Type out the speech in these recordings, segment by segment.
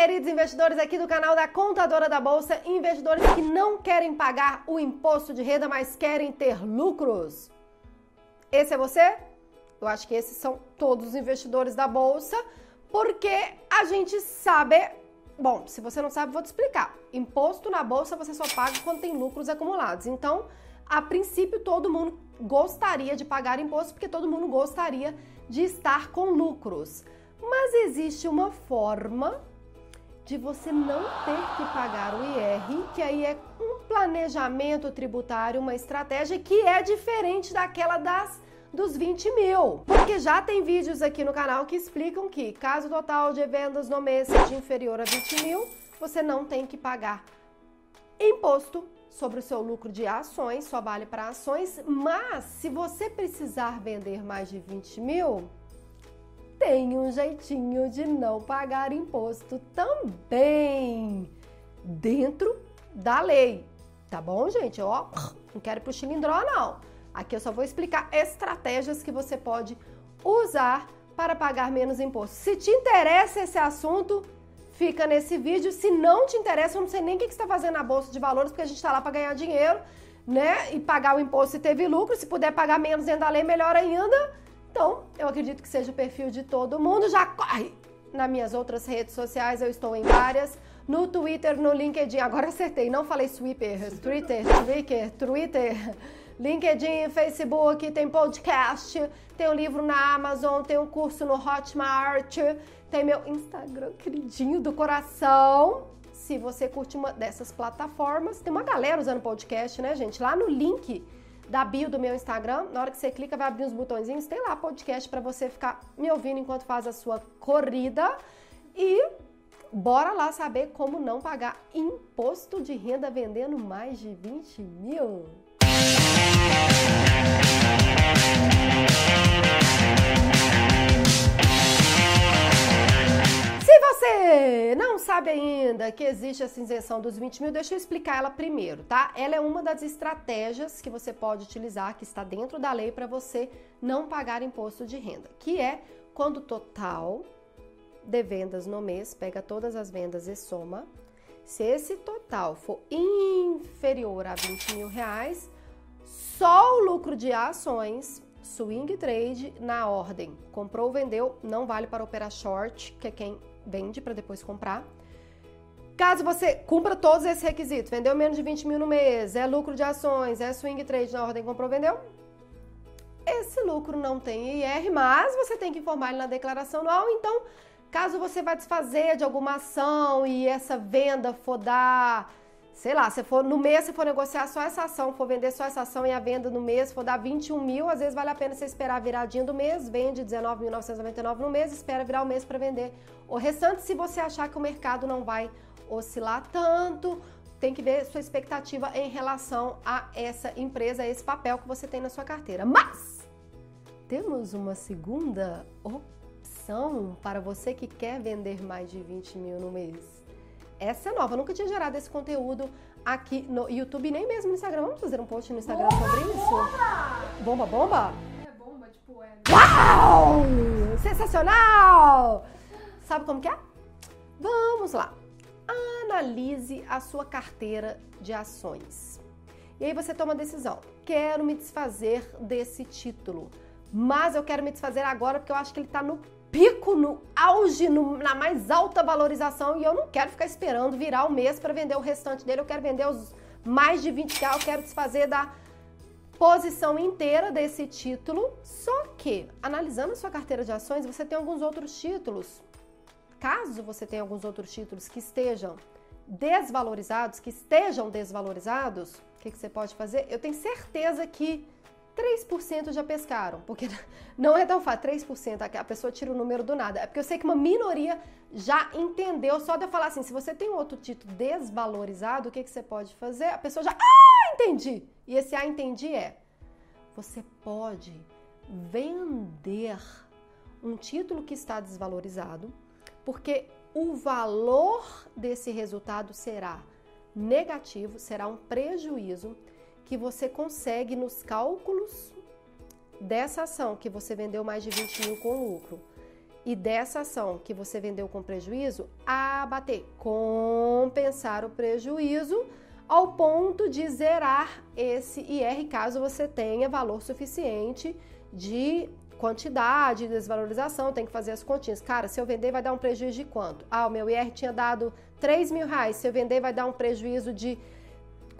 queridos investidores aqui do canal da Contadora da Bolsa, investidores que não querem pagar o imposto de renda, mas querem ter lucros. Esse é você? Eu acho que esses são todos os investidores da bolsa, porque a gente sabe. Bom, se você não sabe, vou te explicar. Imposto na bolsa você só paga quando tem lucros acumulados. Então, a princípio, todo mundo gostaria de pagar imposto, porque todo mundo gostaria de estar com lucros. Mas existe uma forma de você não ter que pagar o IR, que aí é um planejamento tributário, uma estratégia que é diferente daquela das dos 20 mil. Porque já tem vídeos aqui no canal que explicam que, caso o total de vendas no mês seja inferior a 20 mil, você não tem que pagar imposto sobre o seu lucro de ações, só vale para ações, mas se você precisar vender mais de 20 mil, tem um jeitinho de não pagar imposto também dentro da lei. Tá bom, gente? Ó, não quero ir pro chilindró, não. Aqui eu só vou explicar estratégias que você pode usar para pagar menos imposto. Se te interessa esse assunto, fica nesse vídeo. Se não te interessa, eu não sei nem o que você está fazendo na Bolsa de Valores, porque a gente está lá para ganhar dinheiro, né? E pagar o imposto se teve lucro. Se puder pagar menos dentro da lei, melhor ainda. Então, eu acredito que seja o perfil de todo mundo. Já corre! Nas minhas outras redes sociais, eu estou em várias. No Twitter, no LinkedIn. Agora acertei, não falei Sweeper. Twitter, Twitter, Twitter. LinkedIn, Facebook, tem podcast, tem um livro na Amazon, tem um curso no Hotmart, tem meu Instagram queridinho do coração. Se você curte uma dessas plataformas, tem uma galera usando podcast, né, gente? Lá no link da bio do meu Instagram. Na hora que você clica, vai abrir uns botõezinhos. Tem lá podcast para você ficar me ouvindo enquanto faz a sua corrida. E bora lá saber como não pagar imposto de renda vendendo mais de 20 mil. Não sabe ainda que existe essa isenção dos 20 mil, deixa eu explicar ela primeiro, tá? Ela é uma das estratégias que você pode utilizar, que está dentro da lei, para você não pagar imposto de renda, que é quando o total de vendas no mês, pega todas as vendas e soma. Se esse total for inferior a 20 mil reais, só o lucro de ações, swing trade na ordem, comprou, vendeu, não vale para operar short, que é quem vende para depois comprar. Caso você cumpra todos esses requisitos, vendeu menos de 20 mil no mês, é lucro de ações, é swing trade na ordem comprou, vendeu, esse lucro não tem IR, mas você tem que informar ele na declaração anual. Então, caso você vá desfazer de alguma ação e essa venda for dar sei lá, se for no mês, se for negociar só essa ação, for vender só essa ação e a venda no mês for dar 21 mil, às vezes vale a pena você esperar a viradinha do mês, vende 19.999 no mês, espera virar o mês para vender o restante. Se você achar que o mercado não vai oscilar tanto, tem que ver sua expectativa em relação a essa empresa, a esse papel que você tem na sua carteira. Mas temos uma segunda opção para você que quer vender mais de 20 mil no mês essa é nova, eu nunca tinha gerado esse conteúdo aqui no YouTube, nem mesmo no Instagram. Vamos fazer um post no Instagram bomba, sobre isso? Bomba, bomba? É bomba, tipo, é. Uau! Sensacional! Sabe como que é? Vamos lá. Analise a sua carteira de ações. E aí você toma a decisão. Quero me desfazer desse título, mas eu quero me desfazer agora porque eu acho que ele está no pico, no auge, no, na mais alta valorização e eu não quero ficar esperando virar o mês para vender o restante dele. Eu quero vender os mais de 20 reais, eu quero desfazer da posição inteira desse título. Só que, analisando a sua carteira de ações, você tem alguns outros títulos. Caso você tenha alguns outros títulos que estejam desvalorizados, que estejam desvalorizados, o que, que você pode fazer? Eu tenho certeza que 3% já pescaram, porque não é tão fácil, 3%, a pessoa tira o número do nada. É porque eu sei que uma minoria já entendeu, só de eu falar assim, se você tem outro título desvalorizado, o que, que você pode fazer? A pessoa já, ah, entendi! E esse ah, entendi é, você pode vender um título que está desvalorizado, porque o valor desse resultado será negativo, será um prejuízo que você consegue nos cálculos dessa ação que você vendeu mais de 20 mil com lucro. e dessa ação que você vendeu com prejuízo, abater, compensar o prejuízo ao ponto de zerar esse IR caso você tenha valor suficiente de quantidade, desvalorização, tem que fazer as continhas. Cara, se eu vender vai dar um prejuízo de quanto? Ah, o meu IR tinha dado 3 mil reais, se eu vender vai dar um prejuízo de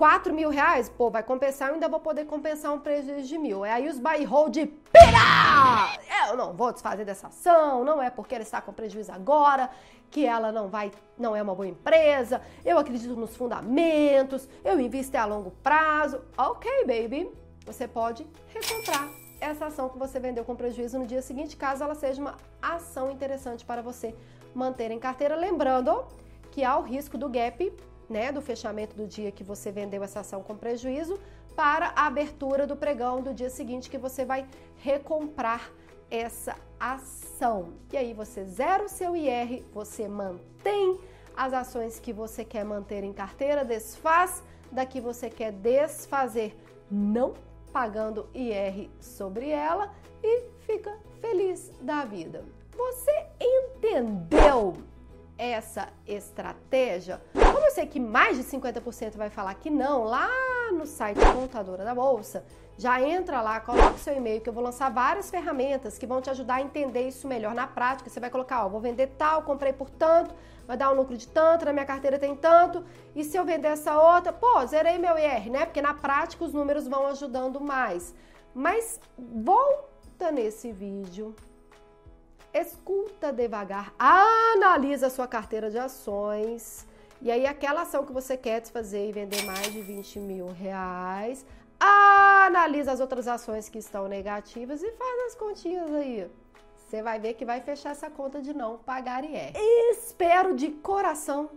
4 mil reais, pô, vai compensar, eu ainda vou poder compensar um prejuízo de mil. É aí os buy hold de pira! Eu não vou desfazer dessa ação, não é porque ela está com prejuízo agora, que ela não vai, não é uma boa empresa, eu acredito nos fundamentos, eu invisto a longo prazo. Ok, baby, você pode recomprar essa ação que você vendeu com prejuízo no dia seguinte, caso ela seja uma ação interessante para você manter em carteira. Lembrando que há o risco do gap né, do fechamento do dia que você vendeu essa ação com prejuízo para a abertura do pregão do dia seguinte que você vai recomprar essa ação. E aí você zera o seu IR, você mantém as ações que você quer manter em carteira, desfaz da que você quer desfazer, não pagando IR sobre ela e fica feliz da vida. Você entendeu essa estratégia? Como eu sei que mais de 50% vai falar que não, lá no site Contadora da Bolsa, já entra lá, coloca seu e-mail, que eu vou lançar várias ferramentas que vão te ajudar a entender isso melhor na prática. Você vai colocar, ó, vou vender tal, comprei por tanto, vai dar um lucro de tanto, na minha carteira tem tanto, e se eu vender essa outra, pô, zerei meu IR, né? Porque na prática os números vão ajudando mais. Mas volta nesse vídeo escuta devagar, analisa a sua carteira de ações. E aí, aquela ação que você quer desfazer e vender mais de 20 mil reais, analisa as outras ações que estão negativas e faz as continhas aí. Você vai ver que vai fechar essa conta de não pagar IR. Espero de coração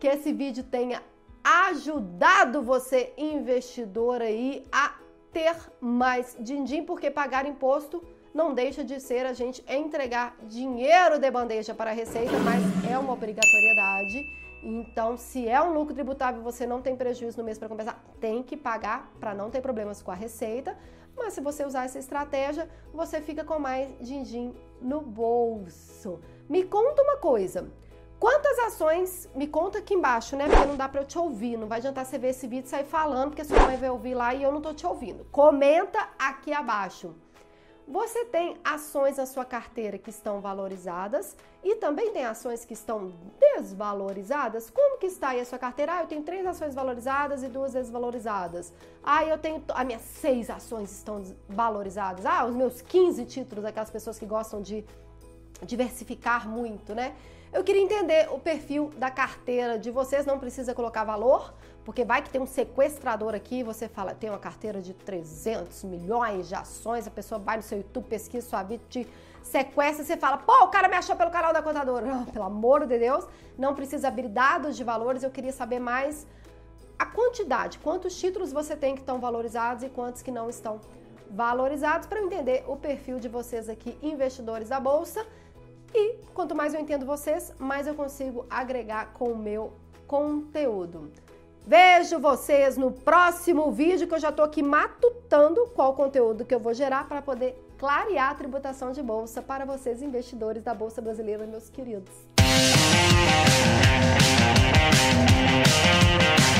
que esse vídeo tenha ajudado você, investidor aí, a ter mais din-din, porque pagar imposto não deixa de ser a gente entregar dinheiro de bandeja para a Receita, mas é uma obrigatoriedade. Então, se é um lucro tributável, você não tem prejuízo no mês para compensar, tem que pagar para não ter problemas com a Receita. Mas se você usar essa estratégia, você fica com mais din-din no bolso. Me conta uma coisa. Quantas ações, me conta aqui embaixo, né? Porque não dá para eu te ouvir. Não vai adiantar você ver esse vídeo e sair falando, porque sua mãe vai ouvir lá e eu não tô te ouvindo. Comenta aqui abaixo. Você tem ações na sua carteira que estão valorizadas e também tem ações que estão desvalorizadas? Como que está aí a sua carteira? Ah, eu tenho três ações valorizadas e duas desvalorizadas. Ah, eu tenho. As minhas seis ações estão valorizadas. Ah, os meus 15 títulos, aquelas pessoas que gostam de diversificar muito, né? Eu queria entender o perfil da carteira de vocês, não precisa colocar valor, porque vai que tem um sequestrador aqui, você fala, tem uma carteira de 300 milhões de ações, a pessoa vai no seu YouTube, pesquisa sua vida, te sequestra, você fala, pô, o cara me achou pelo canal da contadora. Não, pelo amor de Deus, não precisa abrir dados de valores, eu queria saber mais a quantidade, quantos títulos você tem que estão valorizados e quantos que não estão valorizados, para entender o perfil de vocês aqui, investidores da Bolsa, quanto mais eu entendo vocês, mais eu consigo agregar com o meu conteúdo. Vejo vocês no próximo vídeo que eu já estou aqui matutando qual conteúdo que eu vou gerar para poder clarear a tributação de bolsa para vocês investidores da Bolsa Brasileira, meus queridos. Música